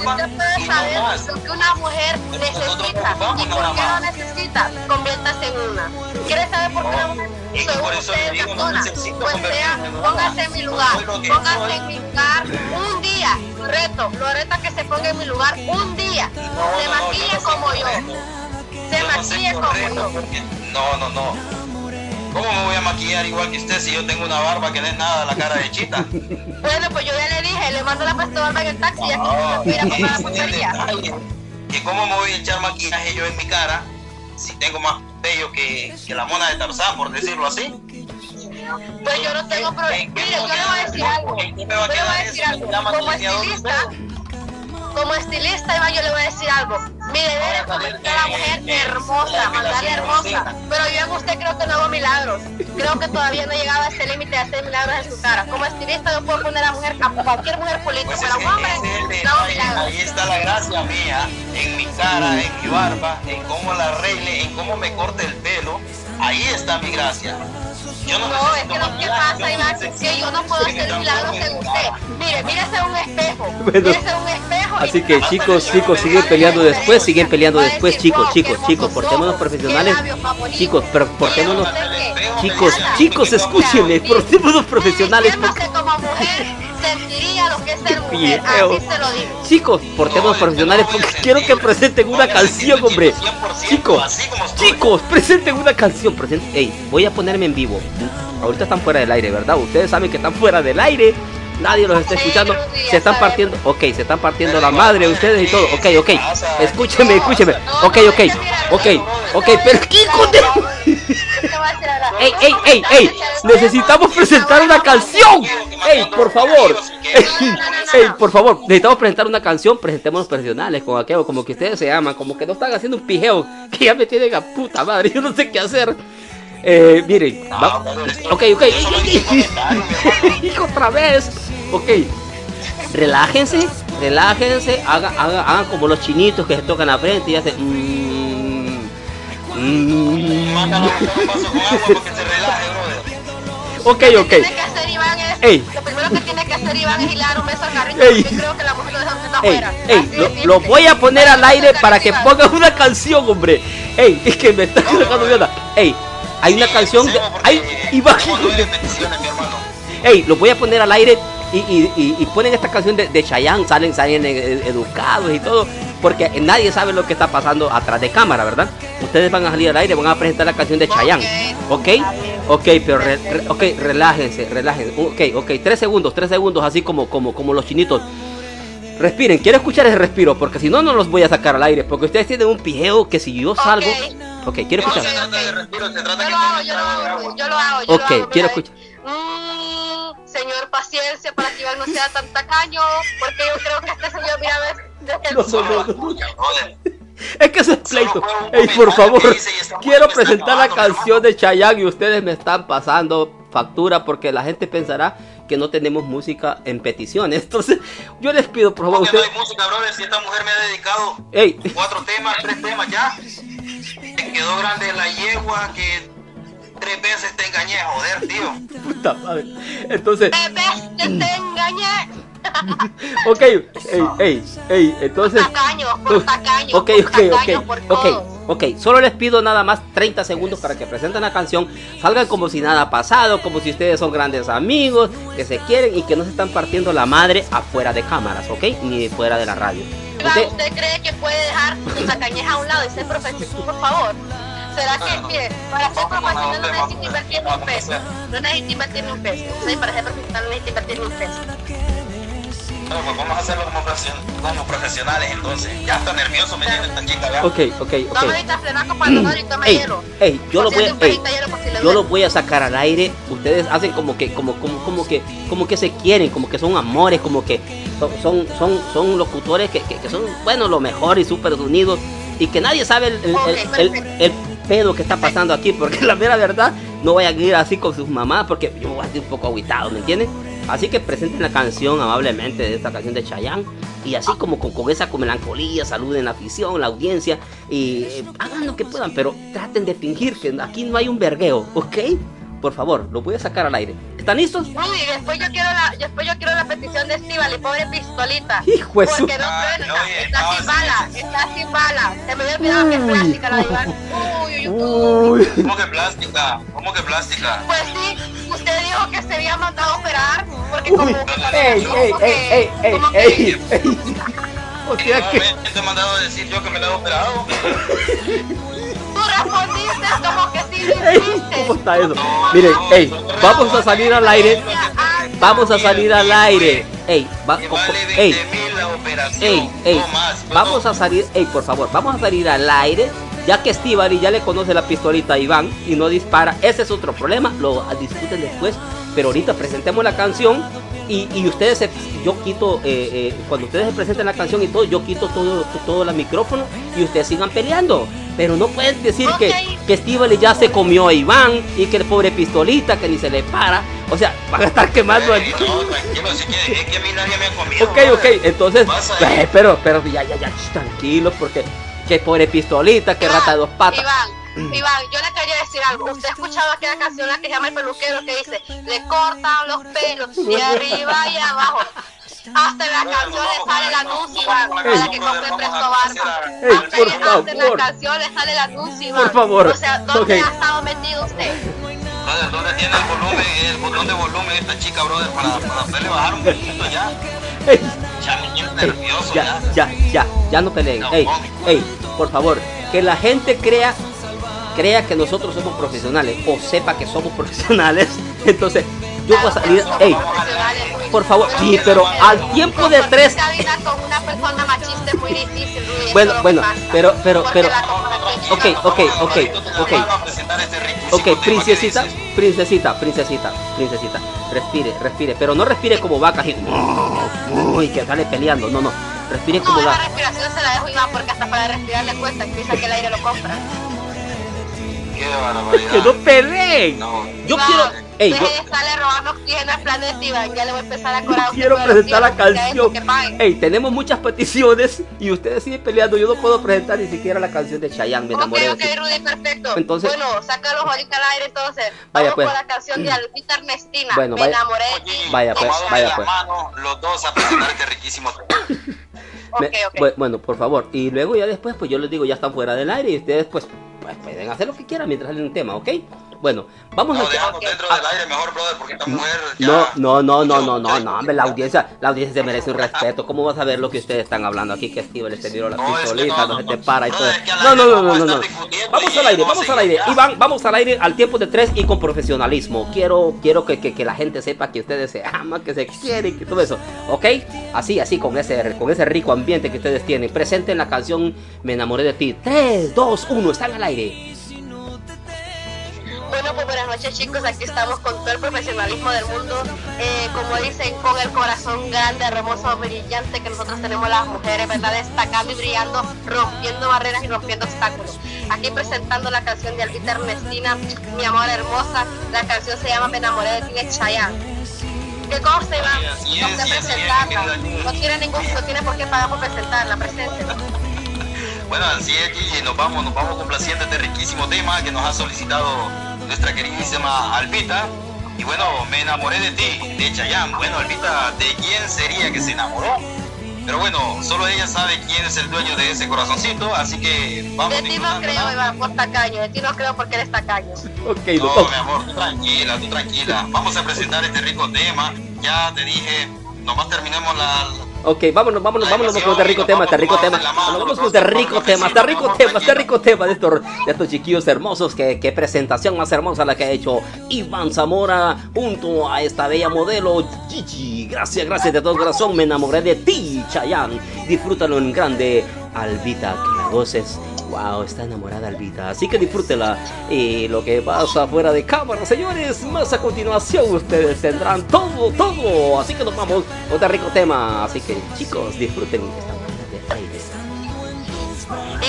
saber lo que una mujer necesita y por qué lo necesita, conviértase en una. ¿Quiere saber por qué la mujer? Y por eso usted digo, no necesito Pues sea, una. póngase en mi lugar, póngase en mi lugar un día. Reto, lo reto a que se ponga en mi lugar un día. Se maquille como yo. Se maquille como yo. No, no, no. ¿Cómo me voy a maquillar igual que usted si yo tengo una barba que no es nada la cara de chita? Bueno, pues yo ya le dije, le mando la pastora en el taxi y aquí No, se voy a comprar la. Que cómo me voy a echar maquillaje yo en mi cara si tengo más bello que, que la mona de Tarzán, por decirlo así. Pues yo no tengo problema. ¿En qué Mire, yo me le voy a decir algo. ¿En qué me Yo le voy a decir algo. Como estilista, como estilista, Iván, yo le voy a decir algo. Mi deber es convertir a la mujer hermosa, mandarle hermosa. Pero yo en usted creo que no hago milagros. Creo que todavía no he llegado a ese límite de hacer milagros en su cara. Como estilista, yo puedo poner a mujer, a cualquier mujer política, Pues un hombre, es no hago milagros. Ahí está la gracia mía, en mi cara, en mi barba, en cómo la arregle, en cómo me corte el pelo. Ahí está mi gracia. Yo no, No, es que lo que pasa, Iván, necesito que yo no puedo hacer milagros en usted. Mire, mírese un espejo. Bueno, mírese un espejo. Así que chicos, chicos, siguen peleando después, siguen peleando después, chicos, chicos, chicos, portémonos profesionales. Chicos, portémonos, chicos, chicos, escúchenme, portémonos profesionales. Como mujer, sentiría lo que es ser mujer. Video. Así se lo digo. Chicos, portémonos No, profesionales porque sentir. quiero que presenten una canción, hombre. 100%, Chicos, así como estoy. chicos, presenten una canción. Presenten, ey, voy a ponerme en vivo. Ahorita están fuera del aire, ¿verdad? Ustedes saben que están fuera del aire. Nadie los está escuchando. Se están sabemos. partiendo, ok, se están partiendo la madre ustedes y todo. Ok, ok. Escúcheme, ¿Qué escúcheme. Ok, ok, ok, ok. Pero ¿qué hijo de- Ey, ey, ey, ey, necesitamos presentar una canción. Ey, por favor. Ey, por favor, necesitamos presentar una canción. Presentémonos profesionales con aquello, como que ustedes se aman, como que no están haciendo un pijeo que ya me tienen a puta madre. Yo no sé qué hacer. Eh, miren, va- ok, ok. Otra vez. Ok. Relájense, relájense, hagan, hagan, hagan como los chinitos que se tocan la frente y hacen. mm. Mándalo tomar un vaso con agua porque se relaje, brother. Ok, Lo ok. que tiene que hacer Iván es, Ey. lo primero que tiene que hacer Iván es hilar un beso al carrito Ey. porque creo que la mujer lo deja Ey, afuera. ey, de lo, lo voy a poner al aire para que pongan una canción, hombre. Ey, es que me está sacando mierda. Ey, hay una Sí, canción porque Hay, Iván. Ey, lo voy a poner al aire y, y, y, ponen esta canción de, de Chayanne, salen, salen educados y todo, porque nadie sabe lo que está pasando atrás de cámara, ¿verdad? Ustedes van a salir al aire, van a presentar la canción de Chayanne, ¿ok? Ok, pero ok, relájense, relájense, ok, ok, tres segundos, tres segundos, así como, como, como los chinitos. Respiren, quiero escuchar ese respiro, porque si no, no los voy a sacar al aire, porque ustedes tienen un pijeo que si yo salgo... Ok, quiero escuchar. Yo lo hago, yo Ok, quiero escuchar. Señor, paciencia para que Iván no sea tan tacaño, porque yo creo que este señor, mira, ves, no, no, no, Es que es pleito. Ey, por favor, quiero presentar la canción de Chayanne y ustedes me están pasando factura porque la gente pensará que no tenemos música en peticiones. Entonces, yo les pido, por favor. Usted... no hay música, brother? Si esta mujer me ha dedicado Ey. cuatro temas, tres temas ya. Me quedó grande la yegua que tres veces te engañé, joder, tío. Puta madre. Entonces. Tres veces te engañé. ok, ey, ey, ey, entonces. Por tacaño, por tacaño, ok, ok, ok, ok, ok, solo les pido nada más 30 segundos para que presenten la canción, salgan como si nada ha pasado, como si ustedes son grandes amigos, que se quieren y que no se están partiendo la madre afuera de cámaras, ok, ni fuera de la radio. ¿Usted, ¿Usted cree que puede dejar su tacañez a un lado y ser profesional, por favor? ¿Será que, mire, para ser profesional no necesita invertir ni un peso? No necesita invertir ni un peso. Para ser profesional no necesita invertir ni un peso. No, pues vamos a hacerlo como, profesionales entonces. Ya está nervioso, me tiene esta chica ya. Ok, ok, ok. Frenar con pantalón y toma hielo. Ey, yo lo voy a, ey, yo lo voy a sacar al aire. Ustedes hacen como que, como, como, como que, como que se quieren, como que son amores, como que son, son, son, locutores que, que, son, bueno, lo mejor y súper unidos y que nadie sabe el, el, el, pedo que está pasando aquí, porque la mera verdad, no voy a ir así con sus mamás, porque yo voy a estar un poco aguitado, ¿me entienden? Así que presenten la canción amablemente de esta canción de Chayanne y así como con, esa con melancolía saluden la afición, la audiencia y eh, hagan lo que puedan, pero traten de fingir que aquí no hay un vergueo, ¿ok? Por favor, lo voy a sacar al aire. ¿Están listos? Uy, después yo quiero la, después yo quiero la petición de Estival y pobre pistolita. Hijo de Porque no truena, está, sin bala, está sin bala. Se me había olvidado que es plástica la Iván. Uy, uy, uy. ¿Cómo que plástica? ¿Cómo que plástica? Pues sí, usted dijo que se había mandado a operar. Porque como. ey, ey, ey, ey, ey, ey, O sea que. te he mandado a decir yo que me la he operado? Respondiste como que sí lo ¿Cómo está eso? Miren, ey, vamos a salir al aire. Vamos a salir al aire. Ey, va, ey, ey, ey, vamos a salir, ey, por favor, vamos a salir al aire. Ya que Estivali ya le conoce la pistolita a Iván y no dispara, ese es otro problema, lo discuten después. Pero ahorita presentemos la canción y, y ustedes, se, yo quito, eh, eh, cuando ustedes se presenten la canción y todo, yo quito todo, todo el micrófono y ustedes sigan peleando. Pero no pueden decir que, que ya se comió a Iván y que el pobre pistolita que ni se le para. O sea, van a estar quemando aquí. No, tranquilo, es que, es que a mí nadie me ha comido. Ok, ok, entonces, eh, pero, pero ya, ya, ya, tranquilo, porque que pobre pistolita, que rata de dos patas. Iván, Iván, yo le quería decir algo. Usted ha escuchado aquella canción la que se llama El Peluquero que dice, le cortan los pelos de arriba y abajo. Hasta en la canción le sale la anuncio, Iván, para que compre Presto Barba. Hasta en la canción le sale la anuncio, Iván. Por favor. O sea, ¿dónde ha estado metido usted? ¿dónde tiene el volumen, el botón de volumen esta chica, brother, para, para hacerle bajar un poquito ya? Ya me nervioso ya. Ya, ya, ya, ya no peleen. ey, ey, por favor, que la gente crea crea que nosotros somos profesionales o sepa que somos profesionales, entonces yo voy a salir, hey, por favor, sí, pero al tiempo de tres. Bueno, bueno, pero, pero, pero, ok, ok, ok, ok, ok, princesita, princesita, princesita, princesita, respire, respire, pero no respire como vaca así, uy, que sale peleando, no, no, respire como la respiración se la dejo Iván porque hasta para respirar le cuesta, piensa que el aire lo compra. Que no peleen. Yo quiero. Ey, yo, sale robando oxígeno al planeta y ya le voy a empezar a cobrar Quiero presentar la canción. Ey, tenemos muchas peticiones y ustedes siguen peleando. Yo no puedo presentar ni siquiera la canción de Chayanne. Me enamoré. Ok, ok, Rudy, perfecto. Entonces, bueno, sácalo ahorita al aire entonces. Vaya Vamos pues. con la canción de Alvita Ernestina. Bueno, me vaya, enamoré Vaya pues, vaya pues. Mano, los dos a presentar este riquísimo okay, okay. Bueno, por favor. Y luego ya después, pues yo les digo, ya están fuera del aire y ustedes pues, pues pueden hacer lo que quieran mientras salen un tema, ¿ok? Bueno, vamos No, a... dejamos dentro del aire mejor, brother, porque esta mujer ya... No, no, no, no, no, no, no, hombre, la audiencia, la audiencia se merece un respeto. ¿Cómo vas a ver lo que ustedes están hablando aquí? Que Steve les tiró la pistolita, no, no, no, se te para y todo. No, no, no, no, no, Vamos al aire, vamos al aire. Iván, vamos al aire al tiempo de tres y con profesionalismo. Quiero, quiero que, que, que la gente sepa que ustedes se aman, que se quieren, que todo eso. ¿Ok? Así, así, con ese, con ese rico ambiente que ustedes tienen. Presenten la canción Me enamoré de ti. 3, 2, 1, están al aire. Noches chicos, aquí estamos con todo el profesionalismo del mundo, eh, como dicen, con el corazón grande, hermoso, brillante que nosotros tenemos las mujeres, ¿verdad? Destacando y brillando, rompiendo barreras y rompiendo obstáculos. Aquí presentando la canción de Albita Ernestina, Mi Amor Hermosa, la canción se llama Me Enamoré de ti de Chayanne. ¿Qué consta, Iván? así No presentarla, no tiene ningún, no tiene por qué pagar por presentarla, preséntela. Bueno, así es, Gigi, nos vamos, nos vamos complaciendo este riquísimo tema que nos ha solicitado nuestra queridísima Albita. Y bueno, me enamoré de ti, de Chayanne. Bueno, Albita, ¿de quién sería que se enamoró? Pero bueno, solo ella sabe quién es el dueño de ese corazoncito, así que vamos De ti no creo, Iván, por tacaño, de ti no creo porque eres tacaño. Ok, No, no, mi amor, tú tranquila, tú tranquila. Vamos a presentar este rico tema. Ya te dije, nomás terminemos la, Ok, vámonos, vámonos, vámonos con este rico tema, este rico tema. vamos con este rico tema, este rico tema, este rico tema de estos, de estos chiquillos hermosos. Qué, qué presentación más hermosa la que ha hecho Iván Zamora junto a esta bella modelo Gigi. Gracias, gracias de todo corazón. Me enamoré de ti, Chayanne. Disfrútalo en grande, Albita, que la goces. Wow, está enamorada Albita, así que disfrútela. Y lo que pasa fuera de cámara, señores, más a continuación ustedes tendrán todo, todo. Así que nos vamos con este rico tema. Así que chicos, disfruten esta manera de aire.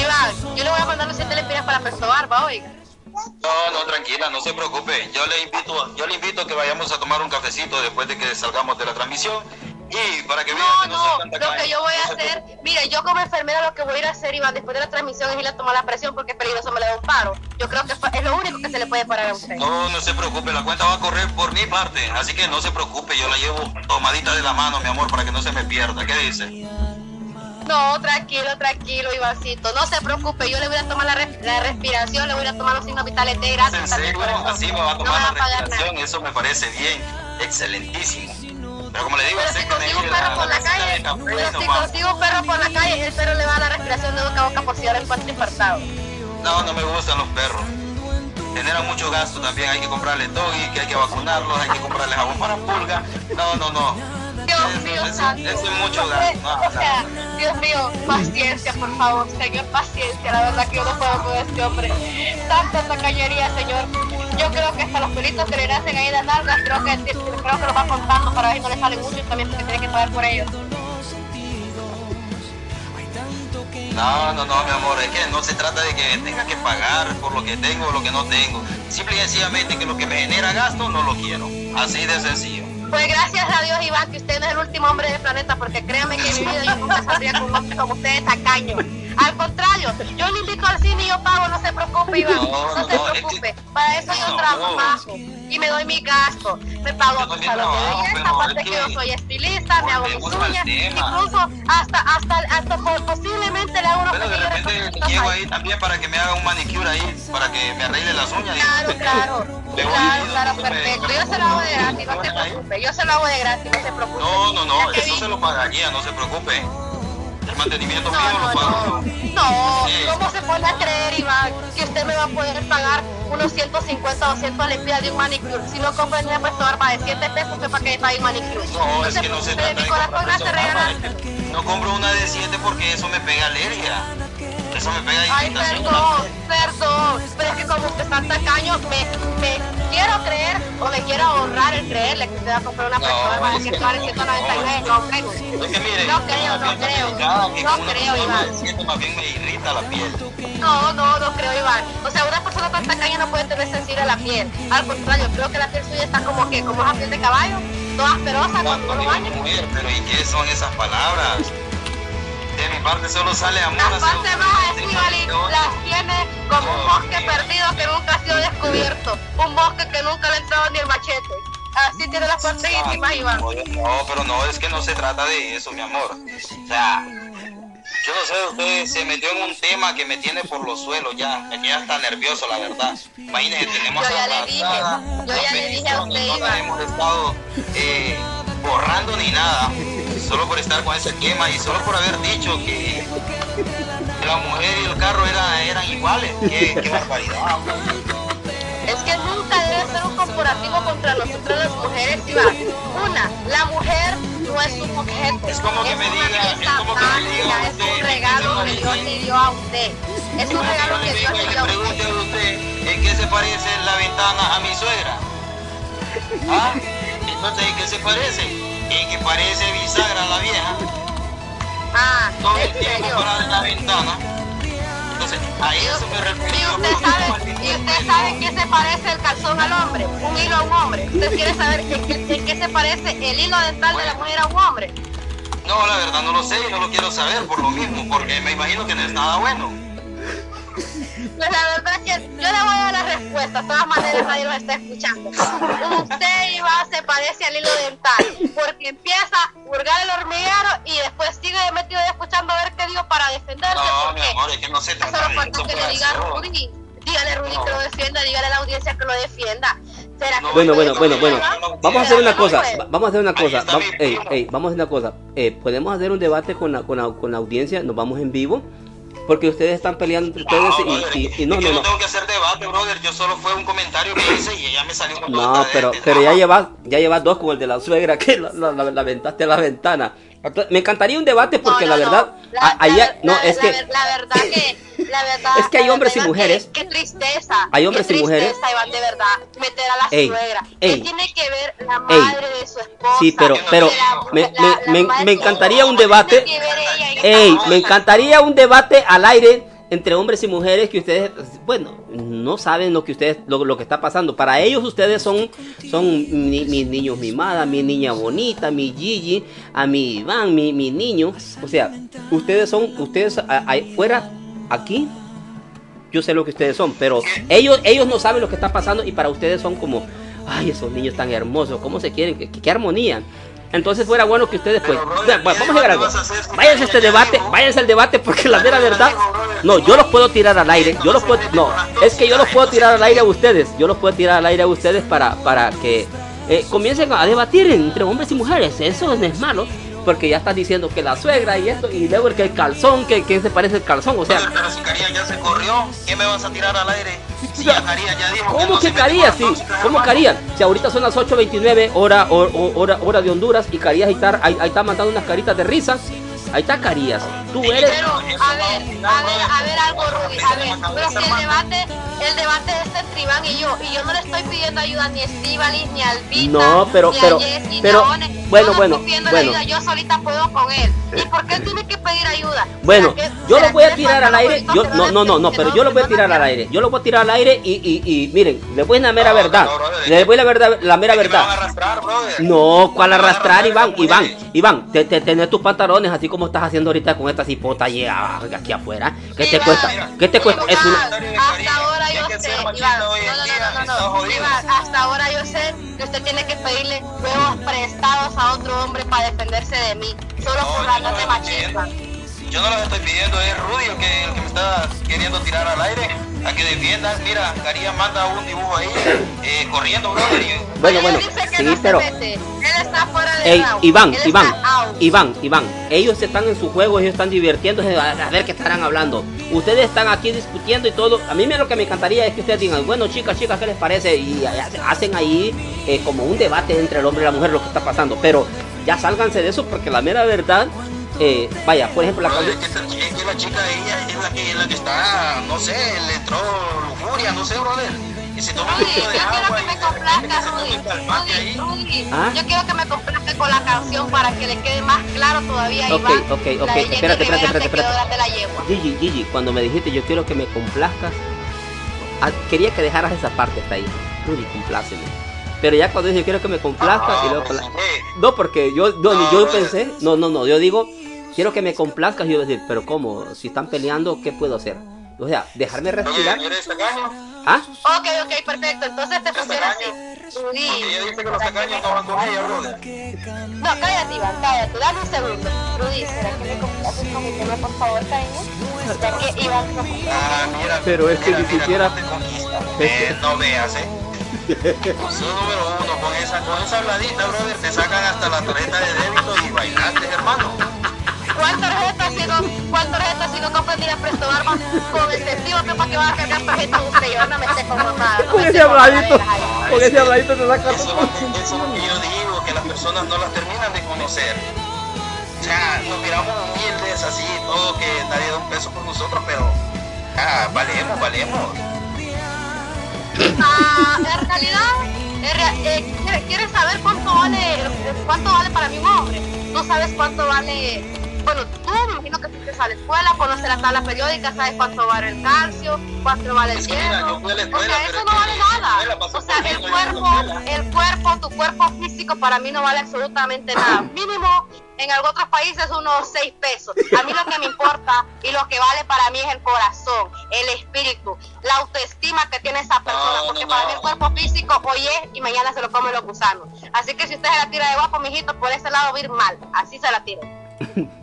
Iván, yo le voy a mandar los siete lempiras para Presto Barba, oiga. No, no, tranquila, no se preocupe. Yo le invito, yo le invito a que vayamos a tomar un cafecito después de que salgamos de la transmisión y para que No, que no, no, tan lo tacaño, que yo voy no a se hacer, preocupe. mire, yo como enfermera lo que voy a ir a hacer, Iván, después de la transmisión es ir a tomar la presión porque es peligroso, me le da un paro. Yo creo que es lo único que se le puede parar a usted. No, no se preocupe, la cuenta va a correr por mi parte, así que no se preocupe, yo la llevo tomadita de la mano, mi amor, para que no se me pierda. ¿Qué dice? No, tranquilo, tranquilo, Ivancito, no se preocupe, yo le voy a tomar la, res- la respiración, le voy a tomar los signos vitales de gracias. ¿En serio? Así me va a No tomar me la respiración, nada. eso me parece bien, excelentísimo. Pero como le digo, Pero si consigo un perro por la calle, pero si consigo un perro por la calle, el perro le va a dar la respiración de boca a boca por si ahora encuentra infartado. No, no me gustan los perros. Generan mucho gasto también, hay que comprarle doggy, que hay que vacunarlos, hay que comprarle jabón para pulga. No, no, no. Dios mío, eso- es mucho gasto. No, o sea, Dios mío, paciencia, por favor, señor, paciencia. La verdad que yo no puedo con este hombre. Tanta tacañería, señor. Yo creo que hasta los pelitos que le nacen ahí las nalgas, creo que, creo que los va contando para ver si no le salen muchos también porque tiene que pagar por ellos. No, no, no, mi amor, es que no se trata de que tenga que pagar por lo que tengo o lo que no tengo. Simple y sencillamente que lo que me genera gasto no lo quiero. Así de sencillo. Pues gracias a Dios, Iván, que usted no es el último hombre del planeta, porque créame que en mi vida yo nunca saldría con un hombre como usted, tacaño. Al contrario, yo le invito al cine y yo pago, no se preocupe, Iván, No, no, se no, es que- preocupe. Para eso yo trabajo y me doy mi gasto. Me pago mi salón de belleza, aparte que yo soy estilista, me hago mis uñas, incluso hasta, hasta, hasta po- posiblemente le hago unos de pequeños retoquecitos llego ahí. también para que me haga un manicure ahí, para que me arregle las uñas. Claro, claro, claro, claro, perfecto. Yo se lo hago de preocupe, gratis, no se preocupe. Yo se lo hago de gratis, no se preocupe. No, no, no, eso se lo pagaría, no se preocupe. El mantenimiento mío No, lo no, pago no. No, Sí. ¿cómo se pone a creer, Iván, que usted me va a poder pagar unos 150 o 200 lempiras de un manicure? Si no compra ni puesto barba de 7 pesos, ¿usted para qué un manicure? No, es que no se trata de comprar eso, regalar. nada, es que No compro una de 7 porque eso me pega alergia. Eso me pega Ay, perdón, perdón. Pero es que como usted está tacaño, me, me quiero creer o me quiero honrar el creerle que usted va a comprar una de es que 100 dólares, no, 199, no creo. No creo, no creo. No creo, persona Iván. de 7 más bien me irrita la piel. No, no, no creo, Iván. O sea, una persona tan tacaña no puede tener sensible la piel. Al contrario, creo que la piel suya está como que, como esa piel de caballo, toda asperosa cuando Cuando no lo digo baña. mujer, pero ¿y qué son esas palabras? De mi parte solo sale amor. Las partes bajas de Estivali las tiene como un bosque perdido que nunca ha sido descubierto. Un bosque que nunca le ha entrado ni el machete. Así tiene las partes íntimas, Iván. No, no, pero no, es que no se trata de eso, mi amor. O sea, yo no sé, usted se metió en un tema que me tiene por los suelos ya, me queda hasta nervioso, la verdad. Imagínese, tenemos yo ya le dije, yo ya le dije a usted, no la hemos estado eh, borrando ni nada, solo por estar con ese tema y solo por haber dicho que la mujer y el carro eran, eran iguales. Qué, qué barbaridad. Es que nunca debe ser un corporativo contra nosotros las mujeres, Iván. Una, la mujer no es un objeto. Es como que es me una diga, es como que me diga es un regalo que Dios le dio a usted. Es un regalo que Dios le dio a le usted. pregunte a usted en qué se parece la ventana a mi suegra. ¿Ah? Entonces, ¿en qué se parece? En que parece bisagra la vieja. Ah, Todo el tiempo en la ventana. Entonces, a eso me Y refiero. usted sabe, y usted sabe qué se parece el calzón al hombre, un hilo a un hombre. Usted quiere saber en qué, en qué se parece el hilo dental de la mujer a un hombre. No, la verdad no lo sé y no lo quiero saber por lo mismo, porque me imagino que no es nada bueno. Pues la verdad es que yo le voy a dar la respuesta, de todas maneras nadie lo está escuchando. Usted Iván se parece al hilo dental, porque empieza a hurgar el hormiguero y después sigue metido escuchando a ver qué dio para defenderse. No, mi amor, es que no se solo trata de falta eso. que le diga a Rudy, dígale a Rudy que lo defienda, dígale a la audiencia que lo defienda. ¿Será que Bueno, bueno, bueno, no bueno. Vamos a hacer una ¿Será que no cosa. Vamos a hacer una cosa. va- ey, ey, vamos a hacer una cosa. Eh, Podemos hacer un debate con la, con la, con la audiencia. Nos vamos en vivo. Porque ustedes están peleando entre ustedes No, brother, y, y- y no, que no, no. tengo que hacer debate, brother. Yo solo fue un comentario que hice y ella me salió con No, pero, esta- pero ya llevas, ya llevas dos como el de la suegra que la, la, la- la aventaste a la ventana. Me encantaría un debate porque No, no, la verdad, La- a- allá, la- no, la- es que la verdad que la verdad Es que hay hombres y mujeres. qué, qué tristeza Hay hombres qué y mujeres. tristeza, Iván, de verdad meter a la Ey, suegra ey. ¿Qué tiene que ver la Ey. madre de su esposa Sí, pero- pero me- me- encantaría un debate. Ey, me encantaría un debate al aire entre hombres y mujeres que ustedes, bueno, no saben lo que ustedes, lo, lo que está pasando. Para ellos ustedes son, son mi- mis niños mimadas, mi niña bonita, mi Gigi, a mi Iván, mi, mi niño. O sea, ustedes son, ustedes a- ahí fuera, aquí, yo sé lo que ustedes son, pero ellos, ellos no saben lo que está pasando y para ustedes son como, ay, esos niños tan hermosos, ¿cómo se quieren? ¿Qué, qué armonía? Entonces fuera bueno que ustedes pues, Pero, brother, bueno, vamos a ¿qué llegar a algo. a hacer si Váyanse a este debate, váyanse al debate porque la mera verdad, no, yo los puedo tirar al aire, yo los puedo, no, es que yo los puedo tirar al aire a ustedes, yo los puedo tirar al aire a ustedes para, para que eh, comiencen a debatir entre hombres y mujeres, eso no es malo. Porque ya estás diciendo que la suegra y esto, y luego el que el calzón, que, que se parece el calzón, o sea, pero si Carías ya se corrió, ¿qué me vas a tirar al aire? Si ya Carías ya dijo que ¿Cómo no que se mete Carías? Sí, ¿cómo. Carías? Si ahorita son las 8.29 hora, hora, hora, hora de Honduras y Carías ahí está, ahí, ahí está mandando unas caritas de risa. Ahí está Carías. Tú eres... Pero, a ver, a ver, a ver algo, Rudy, a ver, pero si el debate, el debate es entre Iván y yo, y yo no le estoy pidiendo ayuda ni a Estíbaliz, ni a Albita, No, pero- ni pero- a Jessy, ni pero, a One. bueno, yo no bueno, estoy pidiendo bueno. ayuda, yo solita puedo con él. ¿Y por qué él tiene que pedir ayuda? Bueno, ¿Será que- yo lo voy a tirar al aire. Yo, no, no, no, no, pero yo lo voy a tirar al aire. Yo lo voy a tirar al aire y, y, y miren, les voy a la mera No, verdad. Les voy la verdad, la mera a verdad. No, ¿cuál a arrastrar, Iván? Iván. Iván, te, te, tenés tus pantalones así como estás haciendo ahorita con esta cipota allí ah, aquí afuera. ¿Qué te Iván, cuesta? ¿Qué te cuesta? Es una... Hasta ahora yo sé, Iván, no, no, no, no, no. Iván, hasta ahora yo sé que usted tiene que pedirle huevos prestados a otro hombre para defenderse de mí, solo No, por hablar no de. Yo no los estoy pidiendo, es Rudy el que, el que me está queriendo tirar al aire a que defiendan. Mira, Caría manda un dibujo ahí, eh, corriendo, brother. y- Bueno, bueno, sí, no pero... Él está fuera de Ey, Iván, él Iván. Iván, Iván, ellos están en su juego, ellos están divirtiéndose, a, ver qué estarán hablando. Ustedes están aquí discutiendo y todo. A mí me- lo que me encantaría es que ustedes digan, bueno, chicas, chicas, ¿qué les parece? Y ha- hacen ahí eh, como un debate entre el hombre y la mujer lo que está pasando. Pero ya sálganse de eso porque la mera verdad, eh, vaya, por ejemplo, la canción... es que, es que la chica ella es la que, la que está, no sé, le entró lujuria, no sé, brother. Y se toma un Rudy, poquito yo de quiero agua que y me complazca, Rudy. ¿Ah? yo quiero que me complazca con la canción para que le quede más claro todavía Ok, Iván. ok, ok, La espérate, espérate, espérate, espérate. la yegua. Gigi, Gigi, cuando me dijiste yo quiero que me complazcas, ah, quería que dejaras esa parte hasta ahí. Rudy, compláceme. Pero ya cuando dije quiero que me complazcas y Ah, luego... pues, compla- eh, No, porque yo, no, No, yo pensé, no, no, no, yo digo, quiero que me complazcas y yo decir, pero ¿cómo? Si están peleando, ¿qué puedo hacer? O sea, dejarme respirar. ¿Ah? Ok, ok, perfecto. Entonces te funciona así. Rudy. ella dice que los tacaños no van con ella, brother. No, cállate, Iván, cállate. Dame un segundo. Rudy, ¿será que me complaces con mi tema, por favor, cariño? Ya que Iván no Ah, mira. Pero es que mira, ni mira siquiera- cómo te conquista. Eh, no veas, eh. Número uno, con esa, con esa habladita, brother, te sacan hasta la tarjeta de débito y bailaste, hermano. ¿Cuál tarjeta si no, cuál tarjeta si no compras ni la presto barba con el testigo que para que vas a cargar tarjeta usted? Yo no me sé con mamá. No Con ese habladito, con ese habladito te saca todo. eso es lo que yo digo, que las personas no las terminan de conocer. O sea, nos miramos humildes así, todo, que nadie da un peso por nosotros, pero ah, valemos, valemos. Ah, en realidad, eh, ¿quieres- ¿quieres saber cuánto vale, cuánto vale para mí un hombre? ¿Tú sabes cuánto vale? Bueno, tú me imagino que tú te a la escuela, conoces la tabla periódica, sabes cuánto vale el calcio, cuánto vale el hierro. O sea, eso es no vale nada. O sea, el cuerpo, el cuerpo, tu cuerpo físico para mí no vale absolutamente nada. Mínimo en algunos otros países unos 6 pesos. A mí lo que me importa y lo que vale para mí es el corazón, el espíritu, la autoestima que tiene esa persona. No, Porque no, para no. mí el cuerpo físico hoy es y mañana se lo comen los gusanos. Así que si usted se la tira de guapo, mijito, por ese lado va a ir mal. Así se la tire.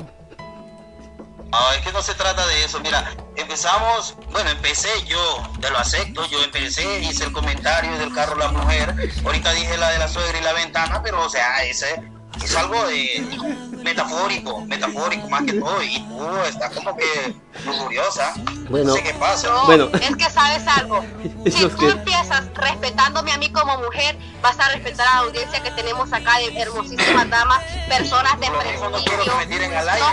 No, es que no se trata de eso. Mira, empezamos, bueno, empecé yo, te lo acepto, yo empecé, hice el comentario del carro la mujer, ahorita dije la de la suegra y la ventana, pero o sea, ese es algo de metafórico, metafórico más que todo, y tú estás como que lujuriosa. Bueno. no sé qué pasa. No, Bueno. es que sabes algo. Si tú que- empiezas respetándome a mí como mujer, vas a respetar a la audiencia que tenemos acá de hermosísimas damas, personas de no prestigio, no no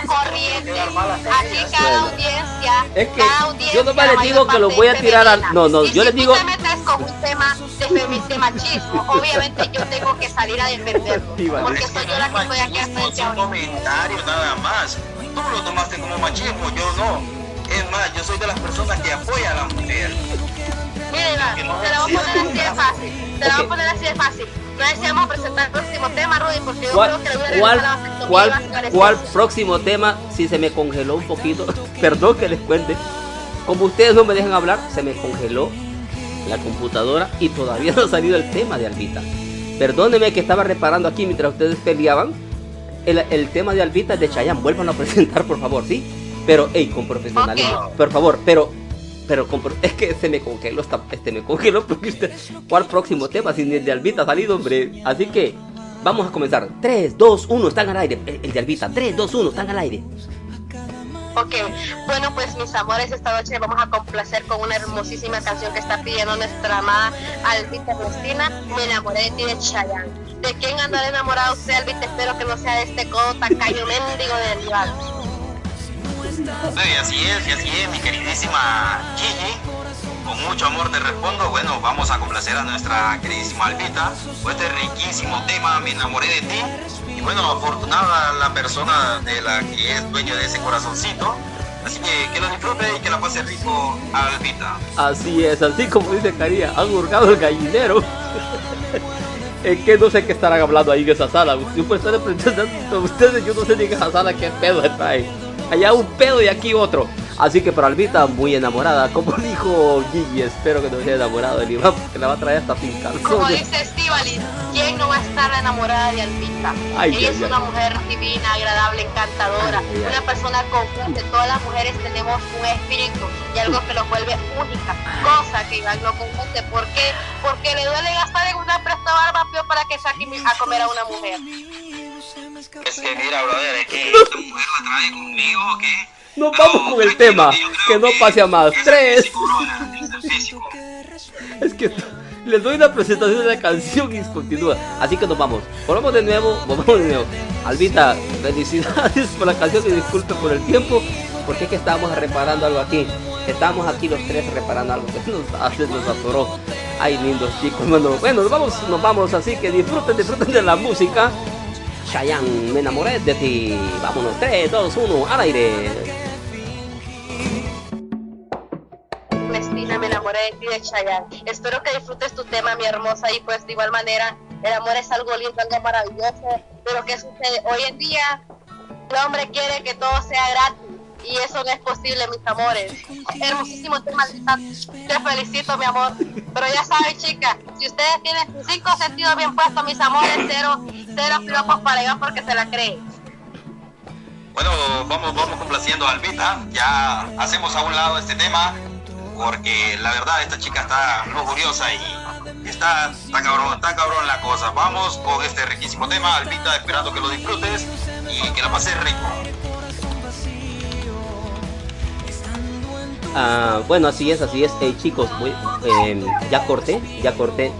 corrientes. ellas. cada audiencia, Es que cada audiencia, yo nomás les digo que lo parte voy a tirar al- femenina. no, no, Y yo si les tú digo- te metes con un tema de, de machismo, obviamente yo tengo que salir a defenderlo, porque soy yo la que estoy aquí machismo, frente son ahorita. comentarios nada más. Tú lo tomaste como machismo, yo no. Es más, yo soy de las personas que apoya a la mujer. Mira, te la voy a poner así de fácil. Te la voy a poner así de fácil. No deseamos presentar el próximo tema, Rudy, porque yo ¿Cuál, creo que la cuál, regresa a la cuál, va a ser cuál anestesia. próximo tema? Si se me congeló un poquito, perdón que les cuente. Como ustedes no me dejan hablar, se me congeló la computadora y todavía no ha salido el tema de Albita. Perdónenme que estaba reparando aquí mientras ustedes peleaban. El, el tema de Albita de Chayanne, vuelvan a presentar por favor, ¿sí? Pero, hey, con profesionalismo, por favor, pero, pero es que se me congeló, esta- este me congeló porque usted, ¿cuál próximo tema? Si ni el de Albita ha salido, hombre. Así que, vamos a comenzar. 3, 2, 1, están al aire. El, el de Albita, 3, 2, 1, están al aire. Ok, bueno pues mis amores, esta noche vamos a complacer con una hermosísima canción que está pidiendo nuestra amada Albita Cristina, Me enamoré de ti de Chayanne. ¿De quién andará enamorado usted, Albita? Espero que no sea de este codo tacaño mendigo de Aníbal. Sí, así es, y así es, mi queridísima Gigi. Con mucho amor te respondo. Bueno, vamos a complacer a nuestra queridísima Albita por este riquísimo tema, Me enamoré de ti. Y bueno, afortunada la persona de la que es dueño de ese corazoncito. Así que que lo disfrute y que la pase rico Albita. Así es, así como dice Caría, han hurgado el gallinero. es que no sé qué estarán hablando ahí en esa sala. Yo presentando ustedes, yo no sé ni en esa sala qué pedo trae. Allá un pedo y aquí otro. Así que para Albita, muy enamorada. Como dijo Gigi, espero que no sea enamorado del Iván, porque la va a traer hasta sin Como calzones. dice Estivali, ¿quién no va a estar enamorada de Albita? Ay, Ella ay, es ay. una mujer divina, agradable, encantadora, Ay, ay, ay. una persona constante. Todas las mujeres tenemos un espíritu y algo que los vuelve únicas, cosa que Iván no conoce. ¿Por qué? Porque le duele gastar en una presta barba peor para que saque a comer a una mujer. Es que mira, brother, es que esta mujer la trae conmigo, ¿o qué? Nos vamos con el tema, que no pase a más. Tres. es que les doy una presentación de la canción y continúa. Así que nos vamos. Volvamos de nuevo, volvamos de nuevo. Albita, felicidades por la canción y disculpe por el tiempo, porque es que estábamos reparando algo aquí. Estábamos aquí los tres reparando algo que nos, hace- nos atoró. Ay, lindos chicos, bueno, bueno, nos vamos, nos vamos, así que disfruten, disfruten de la música. Chayanne, me enamoré de ti. Vámonos, 3, 2, 1, al aire. Cristina, me enamoré de ti de Chayanne. Espero que disfrutes tu tema, mi hermosa, y pues de igual manera, el amor es algo lindo, algo maravilloso, pero ¿qué sucede? Hoy en día, el hombre quiere que todo sea gratis, y eso no es posible, mis amores. Hermosísimo tema, te felicito, mi amor. Pero ya saben, chicas, si ustedes tienen cinco sentidos bien puestos, mis amores, cero, cero piropos para allá porque se la creen. Bueno, vamos, vamos complaciendo a Albita. Ya hacemos a un lado este tema, porque la verdad esta chica está lujuriosa y está, está cabrón, está cabrón la cosa. Vamos con este riquísimo tema, Albita, esperando que lo disfrutes y que la pases rico. Ah, bueno, así es, así es. chicos, em, ya corté, ya corté.